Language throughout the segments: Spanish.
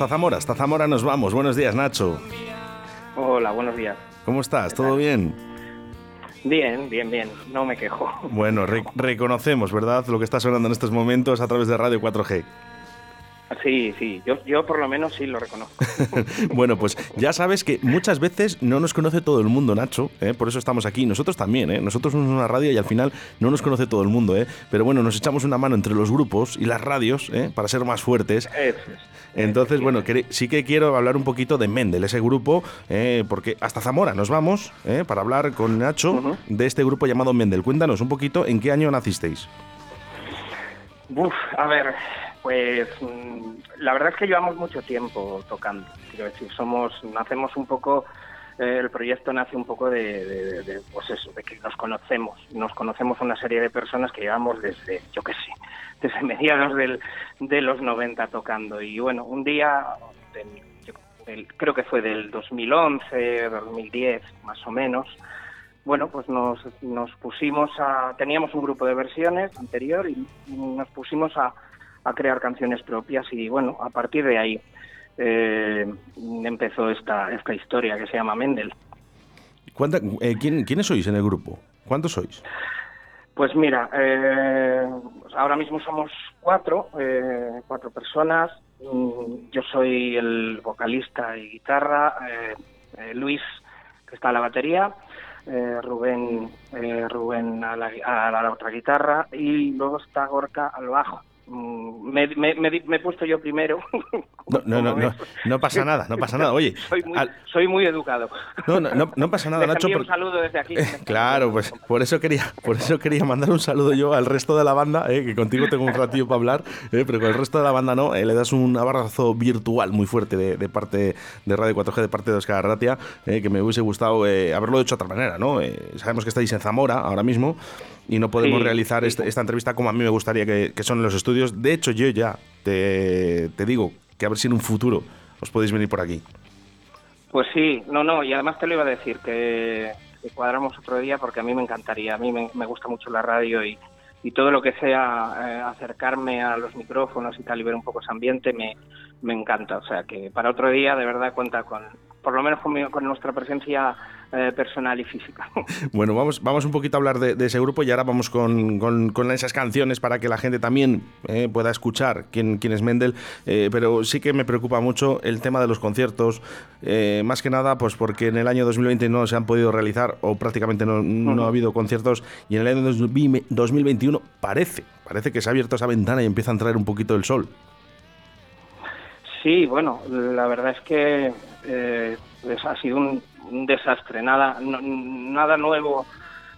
Hasta Zamora, hasta Zamora nos vamos. Buenos días, Nacho. Hola, buenos días. ¿Cómo estás? ¿Todo bien? Bien, bien, bien. No me quejo. Bueno, reconocemos, ¿verdad? Lo que está sonando en estos momentos a través de Radio 4G. Sí, sí, yo, yo por lo menos sí lo reconozco. bueno, pues ya sabes que muchas veces no nos conoce todo el mundo, Nacho, ¿eh? por eso estamos aquí. Nosotros también, ¿eh? nosotros somos una radio y al final no nos conoce todo el mundo, ¿eh? pero bueno, nos echamos una mano entre los grupos y las radios ¿eh? para ser más fuertes. Entonces, bueno, sí que quiero hablar un poquito de Mendel, ese grupo, ¿eh? porque hasta Zamora nos vamos ¿eh? para hablar con Nacho de este grupo llamado Mendel. Cuéntanos un poquito en qué año nacisteis. Uf, a ver, pues mm, la verdad es que llevamos mucho tiempo tocando. Quiero decir, somos, nacemos un poco, eh, el proyecto nace un poco de, pues eso, de que nos conocemos. Nos conocemos una serie de personas que llevamos desde, yo qué sé, desde mediados del, de los 90 tocando. Y bueno, un día, creo que fue del 2011, 2010, más o menos, bueno, pues nos, nos pusimos a... Teníamos un grupo de versiones anterior y nos pusimos a a crear canciones propias y bueno, a partir de ahí eh, empezó esta, esta historia que se llama Mendel. Eh, ¿quién, ¿Quiénes sois en el grupo? ¿Cuántos sois? Pues mira, eh, ahora mismo somos cuatro, cuatro personas. Mm, yo soy el vocalista y guitarra, Luis, que está a la batería, Rubén, Rubén a la, a la, otra guitarra y luego está Gorka al bajo. Mm, me, me, he puesto yo primero. No, no, no, no, pasa nada, no pasa nada. Oye, soy muy, educado. No, no, no, pasa nada, Nacho. Un saludo desde aquí. claro, pues por eso quería, por eso quería mandar un saludo yo al resto de la banda, eh, que contigo tengo un ratillo para hablar, eh, pero con el resto de la banda no. Eh, le das un abrazo virtual muy fuerte de, parte de Radio 4G, de parte de Oscar Ratia, que me hubiese gustado haberlo hecho de otra manera, ¿no? sabemos que estáis en Zamora ahora mismo y no podemos realizar este, esta, entrevista como a mí me gustaría que, son en los estudios. De hecho, yo ya te, digo que a ver si en un futuro os podéis venir por aquí. Pues sí, no, no, y además te lo iba a decir, que, cuadramos otro día porque a mí me encantaría, a mí me, gusta mucho la radio y, y todo lo que sea eh, acercarme a los micrófonos y tal y ver un poco ese ambiente me, me encanta. O sea que para otro día de verdad cuenta con, por lo menos con nuestra presencia eh, personal y física. Bueno, vamos, vamos un poquito a hablar de, ese grupo y ahora vamos con, con, esas canciones para que la gente también eh, pueda escuchar quién, quién es Mendel, eh, pero sí que me preocupa mucho el tema de los conciertos, más que nada pues porque en el año 2020 no se han podido realizar o prácticamente no, no ha habido conciertos y en el año 2021 parece, parece que se ha abierto esa ventana y empieza a entrar un poquito el sol. Sí, bueno, la verdad es que ha sido un, un desastre, nada, nada nuevo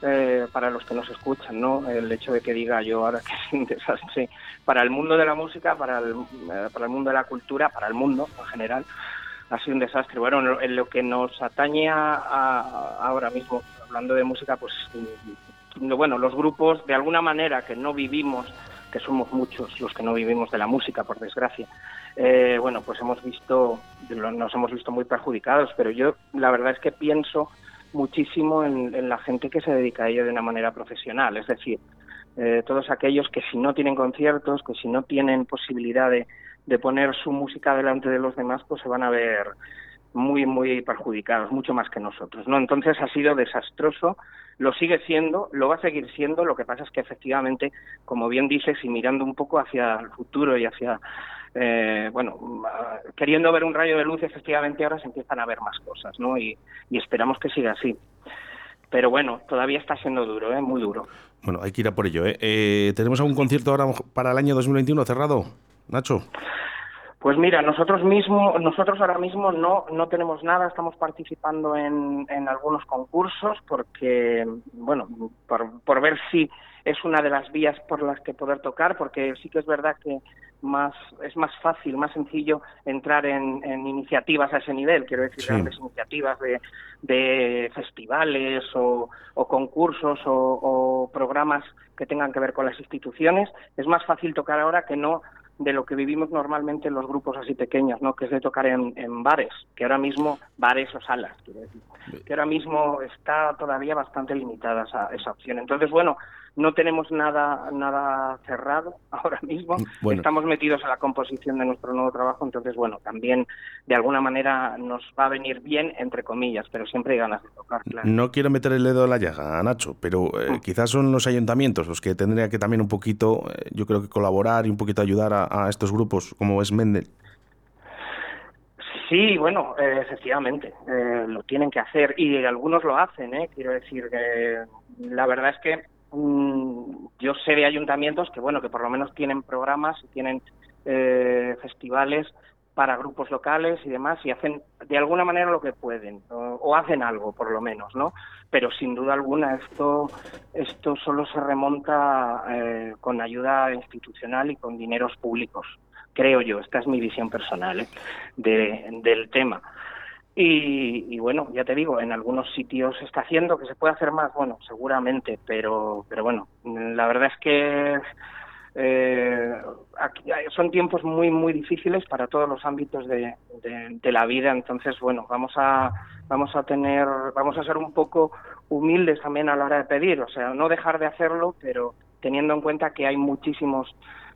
eh, para los que nos escuchan, ¿no? El hecho de que diga yo ahora que es un desastre para el mundo de la música, para el, eh, para el mundo de la cultura, para el mundo en general, ha sido un desastre. Bueno, en lo que nos atañe a, ahora mismo, hablando de música, pues mm, bueno, los grupos de alguna manera que no vivimos, que somos muchos los que no vivimos de la música, por desgracia, eh, bueno, pues hemos visto, nos hemos visto muy perjudicados, pero yo la verdad es que pienso muchísimo en, la gente que se dedica a ello de una manera profesional, es decir, eh, todos aquellos que si no tienen conciertos, que si no tienen posibilidad de, de poner su música delante de los demás, pues se van a ver muy, muy perjudicados, mucho más que nosotros, ¿no? Entonces ha sido desastroso, lo sigue siendo, lo va a seguir siendo, lo que pasa es que efectivamente, como bien dices, y mirando un poco hacia el futuro y hacia eh, bueno, queriendo ver un rayo de luz, efectivamente ahora se empiezan a ver más cosas, ¿no? Y, esperamos que siga así. Pero bueno, todavía está siendo duro, ¿eh? Muy duro. Bueno, hay que ir a por ello, ¿eh? eh tenemos algún concierto ahora para el año 2021 cerrado, Nacho? Pues mira, nosotros mismos, nosotros ahora mismo no, no tenemos nada, estamos participando en, en algunos concursos porque, bueno, por, por ver si es una de las vías por las que poder tocar, porque sí que es verdad que más es más fácil, más sencillo entrar en, iniciativas a ese nivel, quiero decir, grandes iniciativas de, de festivales o, concursos o, programas que tengan que ver con las instituciones. Es más fácil tocar ahora que no de lo que vivimos normalmente en los grupos así pequeños, ¿no? Que es de tocar en, en bares, que ahora mismo, bares o salas, quiero decir, que ahora mismo está todavía bastante limitada esa, esa opción. Entonces, bueno, no tenemos nada nada cerrado ahora mismo. Estamos metidos en la composición de nuestro nuevo trabajo, entonces, bueno, también de alguna manera nos va a venir bien, entre comillas, pero siempre hay ganas de tocar. No quiero meter el dedo en la llaga, Nacho, pero eh, mm. quizás son los ayuntamientos los que tendrían que también un poquito, eh, yo creo que colaborar y un poquito ayudar a, estos grupos, como es Mendel. Sí, bueno, eh, efectivamente, lo tienen que hacer y algunos lo hacen, ¿eh? quiero decir que la verdad es que Mm, yo sé de ayuntamientos que bueno que por lo menos tienen programas y tienen eh, festivales para grupos locales y demás y hacen de alguna manera lo que pueden o, hacen algo por lo menos no pero sin duda alguna esto esto solo se remonta eh, con ayuda institucional y con dineros públicos creo yo. Esta es mi visión personal ¿eh? del tema y, bueno, ya te digo, en algunos sitios se está haciendo, que se puede hacer más, bueno, seguramente, pero, pero bueno, la verdad es que eh, son tiempos muy, muy difíciles para todos los ámbitos de, de, la vida, entonces, bueno, vamos a, vamos a tener, vamos a ser un poco humildes también a la hora de pedir, o sea, no dejar de hacerlo, pero teniendo en cuenta que hay muchísimos,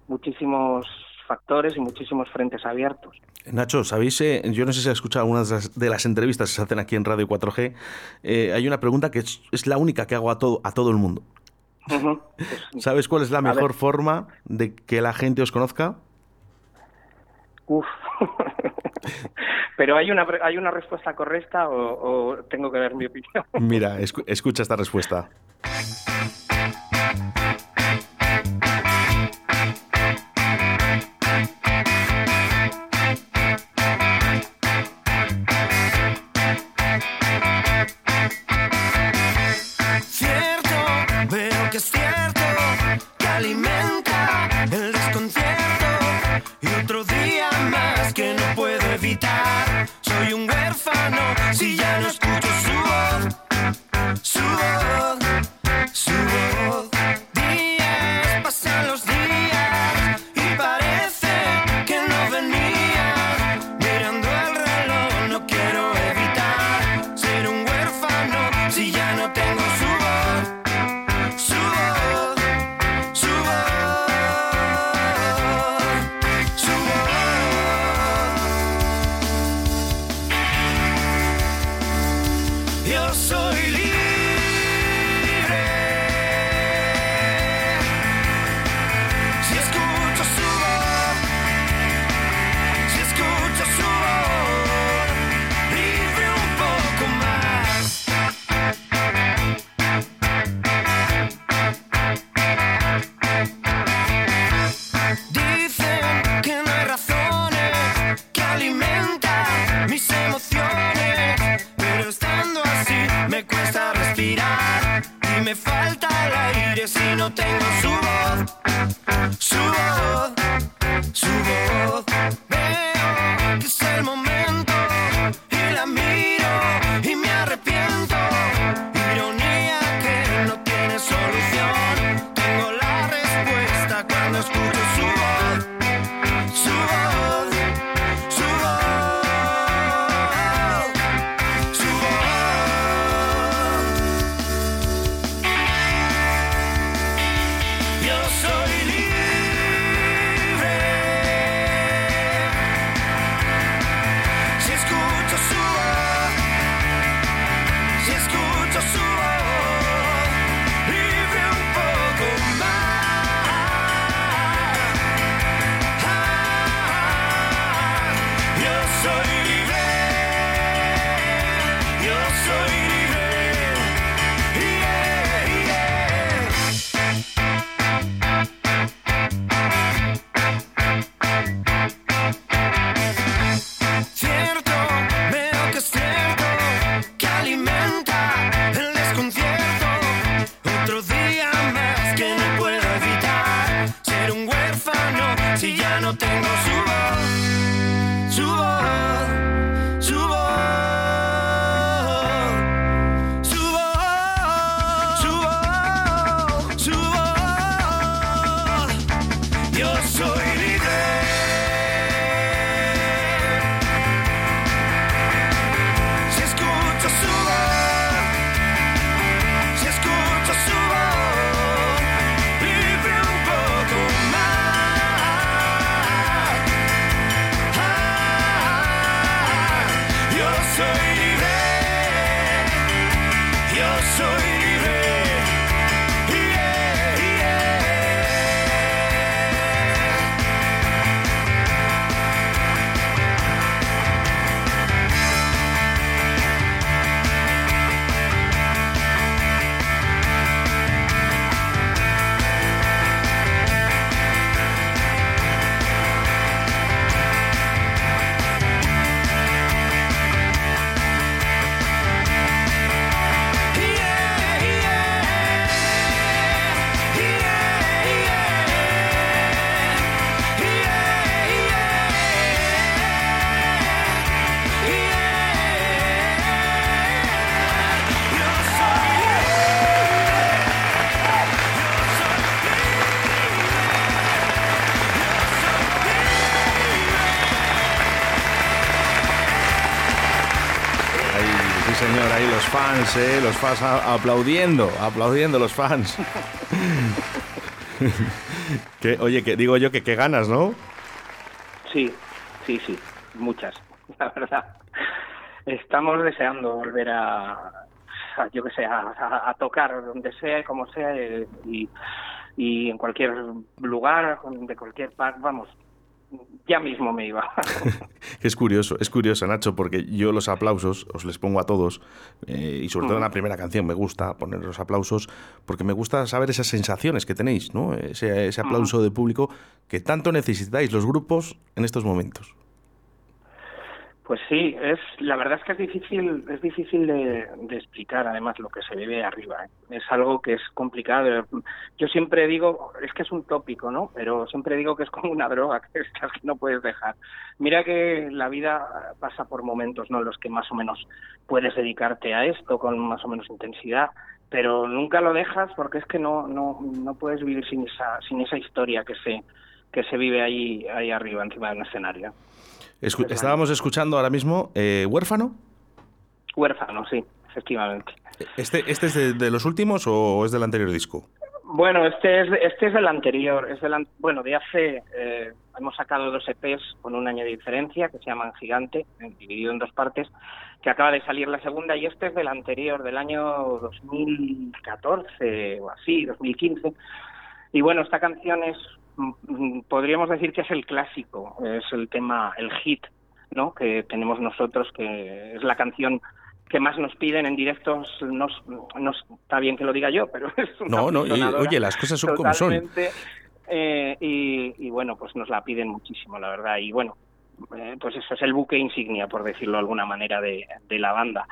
muchísimos factores y muchísimos frentes abiertos. Nacho, ¿sabéis? Eh, yo no sé si has escuchado algunas de las, entrevistas que se hacen aquí en Radio 4G. Eh, hay una pregunta que es, la única que hago a todo, a todo el mundo. ¿Sabes cuál es la mejor forma de que la gente os conozca? Uf. Pero hay una, hay una respuesta correcta o, tengo que dar mi opinión. Mira, escucha esta respuesta. Señor, ahí los fans, ¿eh? Los fans aplaudiendo, aplaudiendo los fans. que, oye, que digo yo que qué ganas, ¿no? Sí, sí, sí, muchas, la verdad. Estamos deseando volver a, yo que sé, a, tocar donde sea y como sea y, y en cualquier lugar, de cualquier parte, vamos, ya mismo me iba. es curioso, es curioso, Nacho, porque yo los aplausos os les pongo a todos, eh, y sobre todo en la primera canción me gusta poner los aplausos, porque me gusta saber esas sensaciones que tenéis, ¿no? Ese, ese aplauso de público que tanto necesitáis los grupos en estos momentos. Pues sí, es la verdad es que es difícil es difícil de, explicar además lo que se vive arriba. ¿eh? Es algo que es complicado. Yo siempre digo es que es un tópico, ¿no? Pero siempre digo que es como una droga que, es que no puedes dejar. Mira que la vida pasa por momentos, ¿no? Los que más o menos puedes dedicarte a esto con más o menos intensidad, pero nunca lo dejas porque es que no no no puedes vivir sin esa sin esa historia que se que se vive ahí ahí arriba encima de un escenario estábamos escuchando ahora mismo eh, Huérfano. Huérfano, sí, efectivamente. ¿Este, este es de, los últimos o es del anterior disco? Bueno, este es, este es del anterior. Es del, bueno, de hace. Eh, hemos sacado dos EPs con un año de diferencia que se llaman Gigante, dividido en dos partes, que acaba de salir la segunda y este es del anterior, del año 2014 o así, 2015. Y bueno, esta canción es podríamos decir que es el clásico, es el tema, el hit, ¿no? Que tenemos nosotros, que es la canción que más nos piden en directos. No, no está bien que lo diga yo, pero es una No, no, oye, las cosas son como son. Eh, y, bueno, pues nos la piden muchísimo, la verdad. Y bueno, eh, pues eso es el buque insignia, por decirlo de alguna manera, de, de la banda.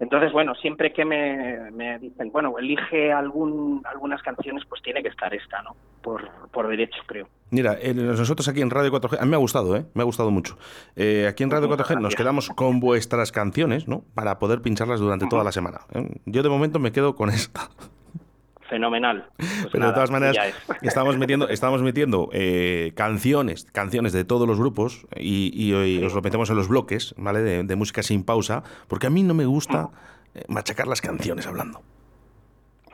Entonces, bueno, siempre que me, dicen, bueno, elige algún, algunas canciones, pues tiene que estar esta, ¿no? Por, por derecho, creo. Mira, nosotros aquí en Radio 4G, a mí me ha gustado, ¿eh? Me ha gustado mucho. Eh, aquí en Radio 4G nos quedamos con vuestras canciones, ¿no? Para poder pincharlas durante toda la semana. ¿eh? Yo de momento me quedo con esta fenomenal. Pues Pero de todas maneras, estamos metiendo, estamos metiendo eh, canciones, canciones de todos los grupos y, hoy os lo metemos en los bloques, ¿vale? De, música sin pausa, porque a mí no me gusta eh, machacar las canciones hablando.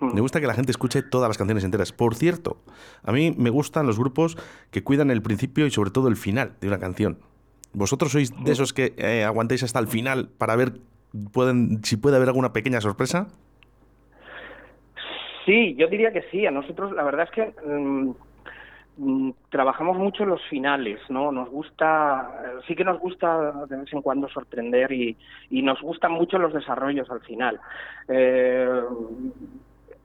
Me gusta que la gente escuche todas las canciones enteras. Por cierto, a mí me gustan los grupos que cuidan el principio y sobre todo el final de una canción. ¿Vosotros sois de esos que eh, aguantáis hasta el final para ver pueden, si puede haber alguna pequeña sorpresa? Sí, yo diría que sí. A nosotros la verdad es que mm, mm, trabajamos mucho los finales, ¿no? Nos gusta, sí que nos gusta de vez en cuando sorprender y, nos gustan mucho los desarrollos al final. Eh,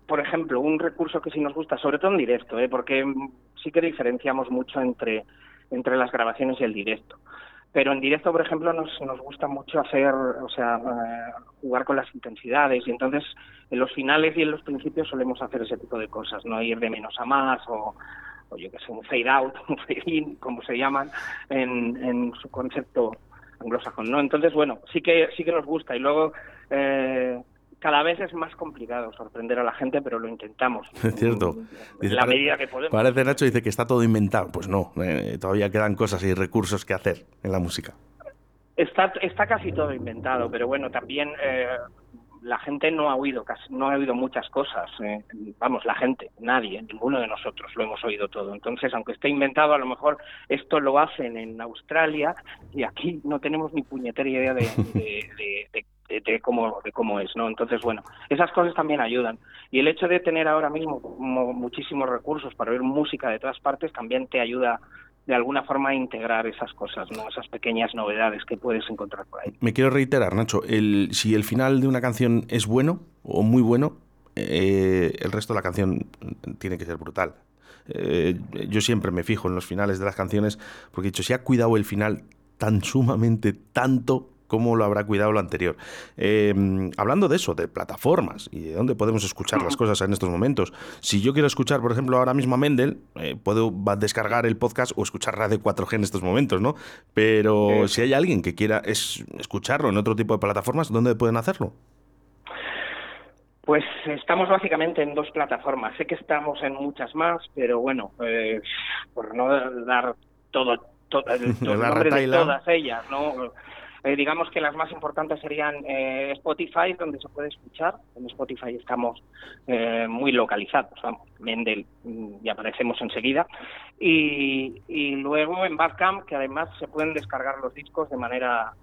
por ejemplo, un recurso que sí nos gusta, sobre todo en directo, ¿eh? porque sí que diferenciamos mucho entre, entre las grabaciones y el directo pero en directo, por ejemplo, nos, nos gusta mucho hacer, o sea, eh, jugar con las intensidades y entonces en los finales y en los principios solemos hacer ese tipo de cosas, no ir de menos a más o, o yo que sé, un fade out, un fade in, como se llaman en, en su concepto anglosajón, ¿no? Entonces, bueno, sí que sí que nos gusta y luego eh, cada vez es más complicado sorprender a la gente, pero lo intentamos. Es cierto. La medida que podemos. Parece Nacho dice que está todo inventado. Pues no, eh, todavía quedan cosas y recursos que hacer en la música. Está, está casi todo inventado, pero bueno, también eh, la gente no ha oído no ha oído muchas cosas. Eh, vamos, la gente, nadie, ninguno de nosotros lo hemos oído todo. Entonces, aunque esté inventado, a lo mejor esto lo hacen en Australia y aquí no tenemos ni puñetera idea de, de de, de cómo es, ¿no? Entonces, bueno, esas cosas también ayudan. Y el hecho de tener ahora mismo muchísimos recursos para oír música de todas partes también te ayuda de alguna forma a integrar esas cosas, ¿no? Esas pequeñas novedades que puedes encontrar por ahí. Me quiero reiterar, Nacho, el, si el final de una canción es bueno o muy bueno, eh, el resto de la canción tiene que ser brutal. Eh, yo siempre me fijo en los finales de las canciones porque he dicho, si ha cuidado el final tan sumamente tanto, cómo lo habrá cuidado lo anterior. Eh, hablando de eso, de plataformas y de dónde podemos escuchar las cosas en estos momentos. Si yo quiero escuchar, por ejemplo, ahora mismo a Mendel, eh, puedo descargar el podcast o escuchar Radio 4G en estos momentos, ¿no? Pero si hay alguien que quiera escucharlo en otro tipo de plataformas, ¿dónde pueden hacerlo? Pues estamos básicamente en dos plataformas. Sé que estamos en muchas más, pero bueno, eh, por no dar todo, todo el nombre de todas ellas, ¿no? Eh, digamos que las más importantes serían eh, Spotify, donde se puede escuchar. En Spotify estamos eh, muy localizados, vamos, Mendel mm, y aparecemos enseguida. Y, y luego en Bandcamp, que además se pueden descargar los discos de manera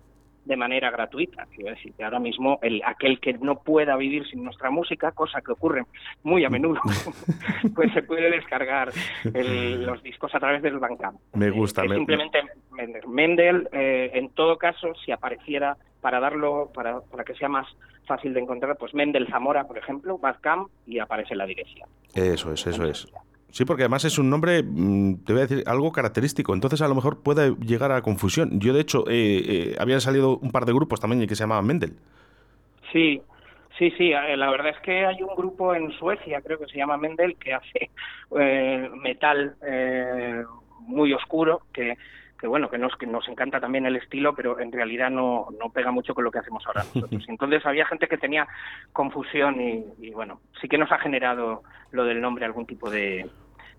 de manera gratuita. Quiero decir que ahora mismo el, aquel que no pueda vivir sin nuestra música, cosa que ocurre muy a menudo, pues se puede descargar el, los discos a través del Bandcamp. Me gusta. me... Simplemente Mendel. Mendel eh, en todo caso, si apareciera para darlo, para, para que sea más fácil de encontrar, pues Mendel Zamora, por ejemplo, Bandcamp y aparece la dirección. Eso es, eso es. Sí, porque además es un nombre, mm, te voy a decir, algo característico. Entonces a lo mejor puede llegar a confusión. Yo, de hecho, eh, eh, habían salido un par de grupos también que se llamaban Mendel. Sí, sí, sí. eh, La verdad es que hay un grupo en Suecia, creo que se llama Mendel, que hace eh, metal eh, muy oscuro, que que bueno, que nos, que nos encanta también el estilo, pero en realidad no, no pega mucho con lo que hacemos ahora nosotros. Entonces había gente que tenía confusión y, y bueno, sí que nos ha generado lo del nombre algún tipo de,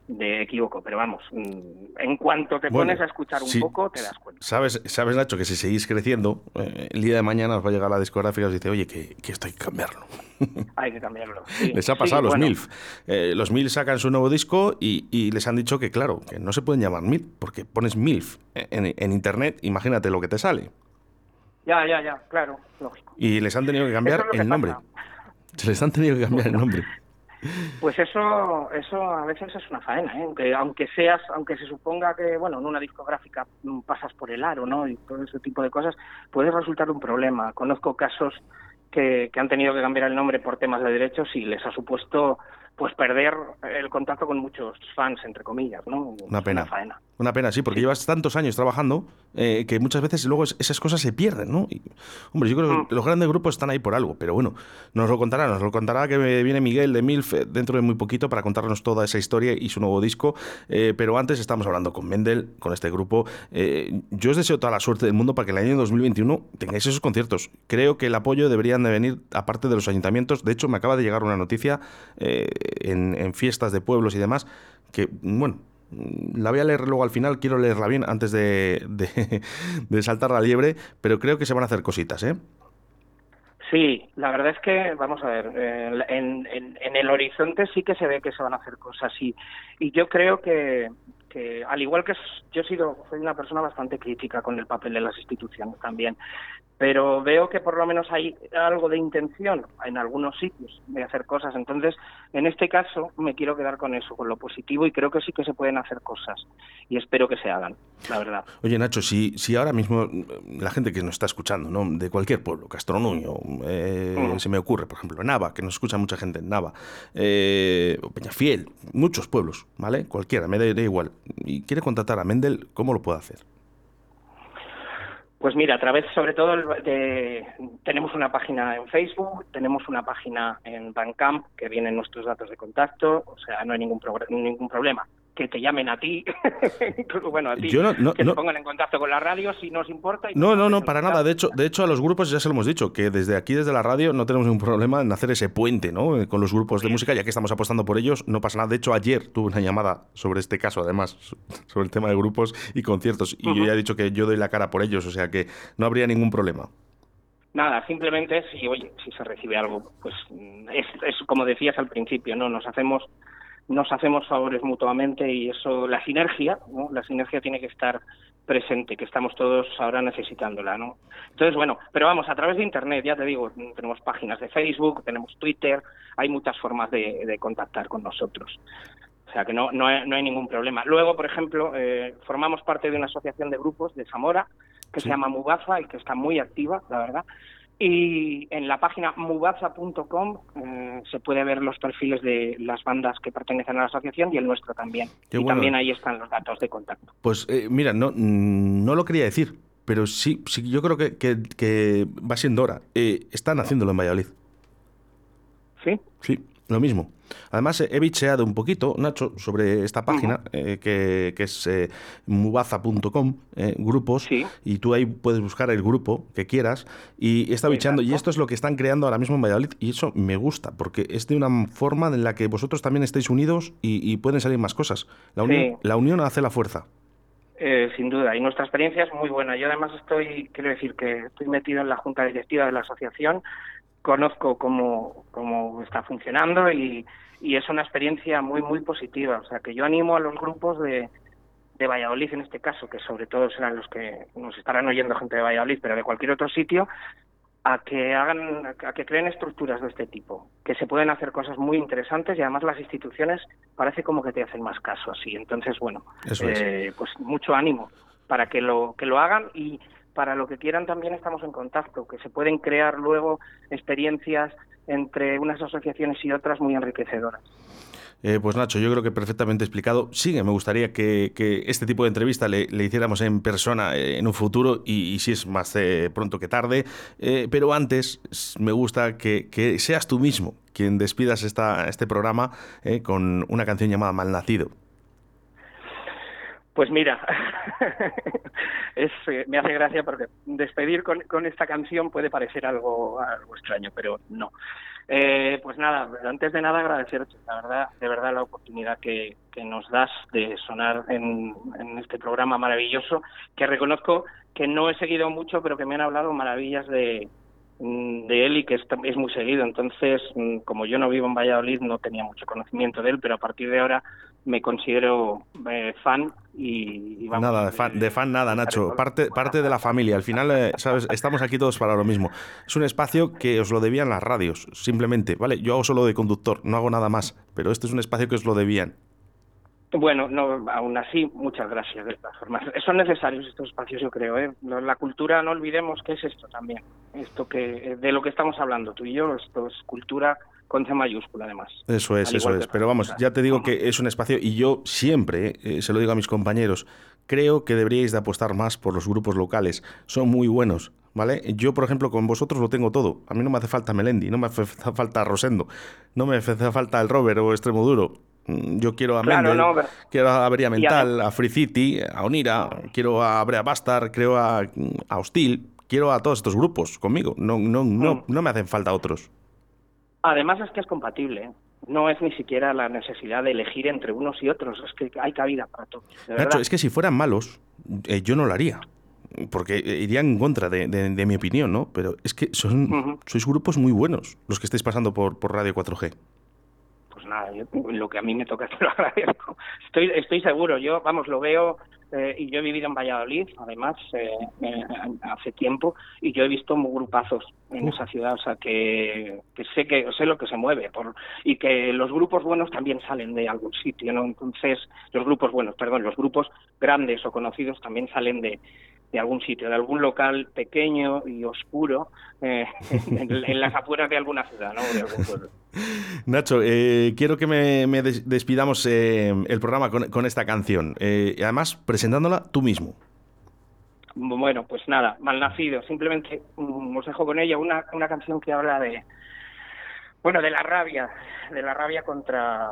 de equívoco, pero vamos, mm, en cuanto te Bueno, pones a escuchar un poco, te das cuenta. Sabes, sabes Nacho, que si seguís creciendo, eh, el día de mañana os va a llegar la discográfica y os dice, oye, que, que esto hay que cambiarlo. Hay que cambiarlo. sí. Les ha Sí, pasado a los bueno, MILF. Eh, los MILF sacan su nuevo disco y, y les han dicho que, claro, que no se pueden llamar MILF, porque pones MILF en, en internet, imagínate lo que te sale. Ya, ya, ya, claro, lógico. Y les han tenido que cambiar es el nombre. pasa. Se les han tenido que cambiar el nombre. Pues eso, eso a veces es una faena, ¿eh? aunque, aunque seas, aunque se suponga que, bueno, en una discográfica pasas por el aro, ¿no? Y todo ese tipo de cosas, puede resultar un problema. Conozco casos que, que han tenido que cambiar el nombre por temas de derechos y les ha supuesto, pues, perder el contacto con muchos fans, entre comillas, ¿no? Una pena. faena. Una pena, sí, porque llevas tantos años trabajando eh, que muchas veces luego es- esas cosas se pierden, ¿no? Y, hombre, yo creo Mm. que los grandes grupos están ahí por algo, pero bueno, nos lo contará, nos lo contará que viene Miguel de Milf eh, dentro de muy poquito para contarnos toda esa historia y su nuevo disco, eh, pero antes estamos hablando con Mendel, con este grupo. Eh, yo os deseo toda la suerte del mundo para que el año 2021 tengáis esos conciertos. Creo que el apoyo deberían de venir aparte de los ayuntamientos. De hecho, me acaba de llegar una noticia eh, en, fiestas de pueblos y demás que, bueno, la voy a leer luego al final, quiero leerla bien antes de, de- saltar la liebre, pero creo que se van a hacer cositas, ¿eh? Sí, la verdad es que, vamos a ver, eh, en, en, en el horizonte sí que se ve que se van a hacer cosas y, y yo creo que, que al igual que yo he sido, soy una persona bastante crítica con el papel de las instituciones también, pero veo que por lo menos hay algo de intención en algunos sitios de hacer cosas. Entonces, en este caso, me quiero quedar con eso, con lo positivo, y creo que sí que se pueden hacer cosas. Y espero que se hagan, la verdad. Oye, Nacho, si, si ahora mismo mm, la gente que nos está escuchando, ¿no? De cualquier pueblo, Castronuño, eh, se me ocurre, por ejemplo, Nava, que nos escucha mucha gente en Nava, eh, Peñafiel, muchos pueblos, ¿vale? Cualquiera, me da, da igual. Y quiere contactar a Mendel, ¿cómo lo puede hacer? Pues mira, a través sobre todo de, tenemos una página en Facebook, tenemos una página en Bandcamp que vienen nuestros datos de contacto, o sea, no hay ningún ningún problema. Que te llamen a ti, bueno, a ti, Yo no- no- que no- se pongan en contacto con la radio si nos importa. y No, nos no, no, para nada. De hecho, de hecho, a los grupos ya se lo hemos dicho, que desde aquí, desde la radio, no tenemos ningún problema en hacer ese puente, ¿no? Eh, Con los grupos de música, ya que estamos apostando por ellos, no pasa nada. De hecho, ayer tuve una llamada sobre este caso, además, so- sobre el tema de grupos y conciertos, y yo ya he dicho que yo doy la cara por ellos, o sea que no habría ningún problema. Nada, simplemente si, oye, si se recibe algo, pues mm, es, es como decías al principio, ¿no? Nos hacemos nos hacemos favores mutuamente y eso, la sinergia, ¿no? La sinergia tiene que estar presente, que estamos todos ahora necesitándola, ¿no? Entonces, bueno, pero vamos, a través de Internet, ya te digo, tenemos páginas de Facebook, tenemos Twitter, hay muchas formas de, de contactar con nosotros. O sea que no, no, hay, no hay ningún problema. Luego, por ejemplo, eh, formamos parte de una asociación de grupos de Zamora que Sí. se llama Mubaza y que está muy activa, la verdad. Y en la página mubaza.com eh, se puede ver los perfiles de las bandas que pertenecen a la asociación y el nuestro también. Qué y bueno. también ahí están los datos de contacto. Pues eh, mira, no, mm, no lo quería decir, pero sí, sí yo creo que, que- que va siendo hora. Eh, están haciéndolo en Valladolid. ¿Sí? Sí, lo mismo. Además, he bicheado un poquito, Nacho, sobre esta página, eh, que, que es eh, mubaza.com, eh, grupos, Sí. y tú ahí puedes buscar el grupo que quieras, y he estado bicheando, y esto es lo que están creando ahora mismo en Valladolid, y eso me gusta, porque es de una forma en la que vosotros también estáis unidos y, y pueden salir más cosas. La unión, Sí. la unión hace la fuerza. Eh, sin duda, y nuestra experiencia es muy buena. Yo además estoy, quiero decir que estoy metido en la junta directiva de la asociación, conozco cómo, cómo está funcionando y, y es una experiencia muy, muy positiva. O sea, que yo animo a los grupos de, de Valladolid en este caso, que sobre todo serán los que nos estarán oyendo gente de Valladolid, pero de cualquier otro sitio, a que hagan, a que creen estructuras de este tipo, que se pueden hacer cosas muy interesantes y además las instituciones parece como que te hacen más caso así. Entonces, bueno, eh, pues mucho ánimo para que lo que lo hagan y para lo que quieran también estamos en contacto, que se pueden crear luego experiencias entre unas asociaciones y otras muy enriquecedoras. Eh, pues Nacho, yo creo que perfectamente explicado. Sí, me gustaría que, este tipo de entrevista le, hiciéramos en persona eh, en un futuro y, si es más eh, pronto que tarde. pero antes me gusta que, seas tú mismo quien despidas esta, este programa con una canción llamada Malnacido. Pues mira, es, me hace gracia porque despedir con, con, esta canción puede parecer algo, algo extraño, pero no. Eh, pues nada, antes de nada agradecerte, la verdad, de verdad la oportunidad que, que nos das de sonar en, en, este programa maravilloso, que reconozco que no he seguido mucho, pero que me han hablado maravillas de, de él y que es, es muy seguido. Entonces, mm, como yo no vivo en Valladolid, no tenía mucho conocimiento de él, pero a partir de ahora me considero eh, fan y, vamos, nada de fan, de fan nada Nacho parte parte de la familia al final eh, sabes estamos aquí todos para lo mismo es un espacio que os lo debían las radios simplemente vale yo hago solo de conductor no hago nada más pero este es un espacio que os lo debían bueno, no, aún así, muchas gracias de todas formas. Son necesarios estos espacios, yo creo. ¿eh? La cultura, no olvidemos que es esto también. Esto que de lo que estamos hablando tú y yo, esto es cultura con C mayúscula además. Eso es, eso es. Pero vamos, ya te digo que es un espacio y yo siempre, eh, se lo digo a mis compañeros, creo que deberíais de apostar más por los grupos locales. Son muy buenos. ¿Vale? Yo, por ejemplo, con vosotros lo tengo todo. A mí no me hace falta Melendi, no me hace falta Rosendo, no me hace falta el Robert o Extremo Duro. Mm, yo quiero a Mendel, quiero a Avería Mental, a Free City, a Onira, quiero a Brea Bastard, creo a, a Hostil, quiero a todos estos grupos conmigo. No, no, no, mm. no me hacen falta otros. Además es que es compatible. ¿eh? No es ni siquiera la necesidad de elegir entre unos y otros. Es que hay cabida para todos. Nacho, es que si fueran malos, eh, yo no lo haría. Porque iría en contra de, mi opinión, ¿no? Pero es que son, sois grupos muy buenos los que estáis pasando por, por Radio 4G nada, lo que a mí me toca te lo agradezco. Estoy, estoy seguro, yo, vamos, lo veo, eh, y yo he vivido en Valladolid, además, eh, eh, hace tiempo, y yo he visto muy grupazos en esa ciudad, o sea, que, que sé que sé lo que se mueve, por, y que los grupos buenos también salen de algún sitio, ¿no? Entonces, los grupos buenos, perdón, los grupos grandes o conocidos también salen de, de algún sitio, de algún local pequeño y oscuro eh, en, las afueras de alguna ciudad, ¿no? De algún pueblo. Nacho, eh, quiero que me, despidamos eh, el programa con, esta canción, y además presentándola tú mismo. Bueno, pues nada, malnacido. Simplemente mm, os dejo con ella una, una canción que habla de, bueno, de la rabia, de la rabia contra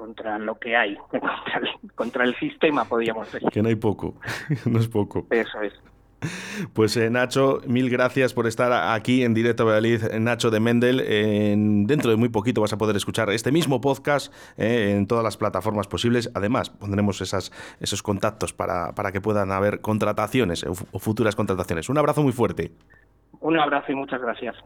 contra lo que hay, contra el, sistema, podríamos decir. Que no hay poco, no es poco. Eso es. Pues eh, Nacho, mil gracias por estar aquí en directo a Valladolid, Nacho de Mendel. dentro de muy poquito vas a poder escuchar este mismo podcast eh, en todas las plataformas posibles. Además, pondremos esas, esos contactos para, para que puedan haber contrataciones o futuras contrataciones. Un abrazo muy fuerte. Un abrazo y muchas gracias.